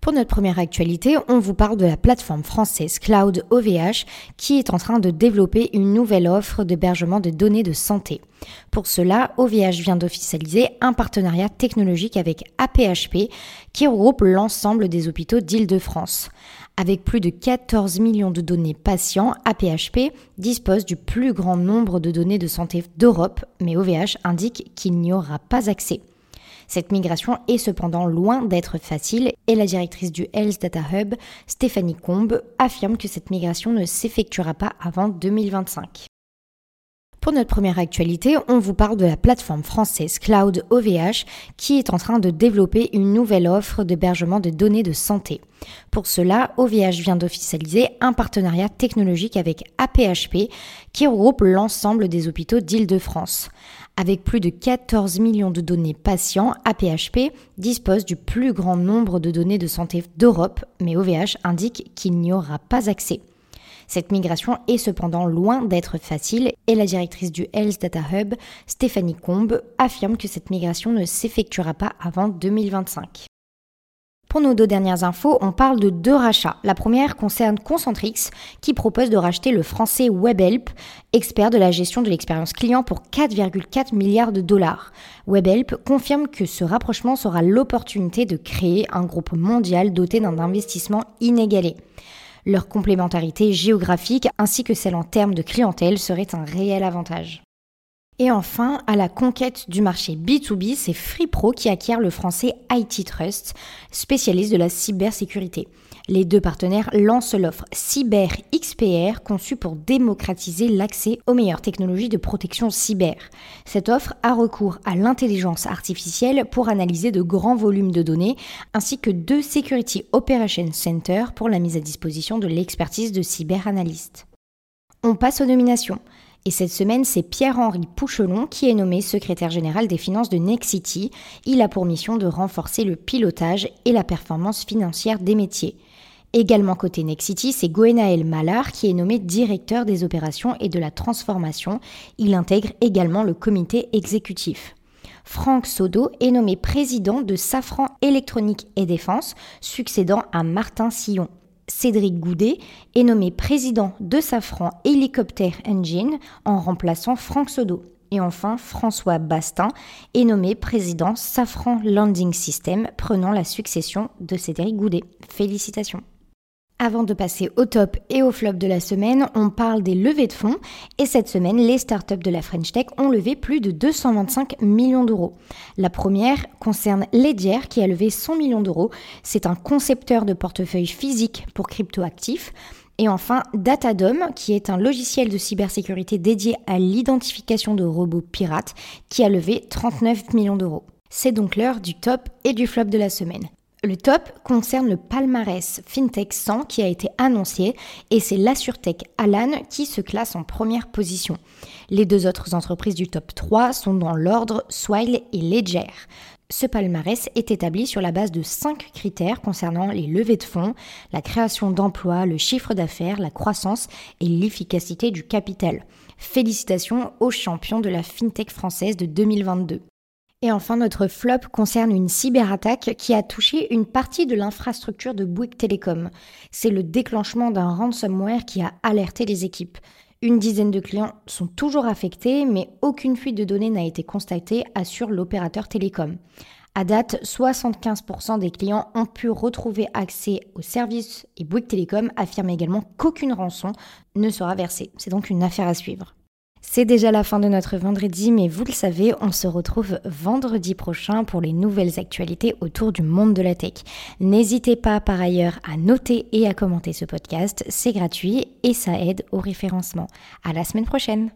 pour notre première actualité, on vous parle de la plateforme française Cloud OVH qui est en train de développer une nouvelle offre d'hébergement de données de santé. Pour cela, OVH vient d'officialiser un partenariat technologique avec APHP qui regroupe l'ensemble des hôpitaux d'Île-de-France. Avec plus de 14 millions de données patients, APHP dispose du plus grand nombre de données de santé d'Europe, mais OVH indique qu'il n'y aura pas accès. Cette migration est cependant loin d'être facile et la directrice du Health Data Hub, Stéphanie Combe, affirme que cette migration ne s'effectuera pas avant 2025. Pour notre première actualité, on vous parle de la plateforme française Cloud OVH qui est en train de développer une nouvelle offre d'hébergement de données de santé. Pour cela, OVH vient d'officialiser un partenariat technologique avec APHP qui regroupe l'ensemble des hôpitaux d'Île-de-France. Avec plus de 14 millions de données patients, APHP dispose du plus grand nombre de données de santé d'Europe, mais OVH indique qu'il n'y aura pas accès. Cette migration est cependant loin d'être facile et la directrice du Health Data Hub, Stéphanie Combe, affirme que cette migration ne s'effectuera pas avant 2025. Pour nos deux dernières infos, on parle de deux rachats. La première concerne Concentrix, qui propose de racheter le français WebHelp, expert de la gestion de l'expérience client pour 4,4 milliards de dollars. WebHelp confirme que ce rapprochement sera l'opportunité de créer un groupe mondial doté d'un investissement inégalé. Leur complémentarité géographique ainsi que celle en termes de clientèle serait un réel avantage. Et enfin, à la conquête du marché B2B, c'est FreePro qui acquiert le français IT Trust, spécialiste de la cybersécurité. Les deux partenaires lancent l'offre Cyber XPR conçue pour démocratiser l'accès aux meilleures technologies de protection cyber. Cette offre a recours à l'intelligence artificielle pour analyser de grands volumes de données ainsi que deux Security Operations Center pour la mise à disposition de l'expertise de cyberanalystes. On passe aux nominations. Et cette semaine, c'est Pierre-Henri Pouchelon qui est nommé secrétaire général des finances de Nexity. Il a pour mission de renforcer le pilotage et la performance financière des métiers. Également côté Nexity, c'est Goenaël Malard qui est nommé directeur des opérations et de la transformation. Il intègre également le comité exécutif. Franck Sodo est nommé président de Safran Électronique et Défense, succédant à Martin Sillon. Cédric Goudet est nommé président de Safran Helicopter Engine en remplaçant Franck Sodo. Et enfin, François Bastin est nommé président Safran Landing System, prenant la succession de Cédric Goudet. Félicitations. Avant de passer au top et au flop de la semaine, on parle des levées de fonds. Et cette semaine, les startups de la French Tech ont levé plus de 225 millions d'euros. La première concerne Ledger qui a levé 100 millions d'euros. C'est un concepteur de portefeuille physique pour cryptoactifs. Et enfin, Datadom, qui est un logiciel de cybersécurité dédié à l'identification de robots pirates, qui a levé 39 millions d'euros. C'est donc l'heure du top et du flop de la semaine. Le top concerne le palmarès FinTech 100 qui a été annoncé et c'est l'AssurTech Alan qui se classe en première position. Les deux autres entreprises du top 3 sont dans l'ordre Swile et Ledger. Ce palmarès est établi sur la base de 5 critères concernant les levées de fonds, la création d'emplois, le chiffre d'affaires, la croissance et l'efficacité du capital. Félicitations aux champions de la FinTech française de 2022. Et enfin, notre flop concerne une cyberattaque qui a touché une partie de l'infrastructure de Bouygues Telecom. C'est le déclenchement d'un ransomware qui a alerté les équipes. Une dizaine de clients sont toujours affectés, mais aucune fuite de données n'a été constatée, assure l'opérateur télécom. À date, 75% des clients ont pu retrouver accès au service et Bouygues Telecom affirme également qu'aucune rançon ne sera versée. C'est donc une affaire à suivre. C'est déjà la fin de notre vendredi, mais vous le savez, on se retrouve vendredi prochain pour les nouvelles actualités autour du monde de la tech. N'hésitez pas par ailleurs à noter et à commenter ce podcast, c'est gratuit et ça aide au référencement. À la semaine prochaine!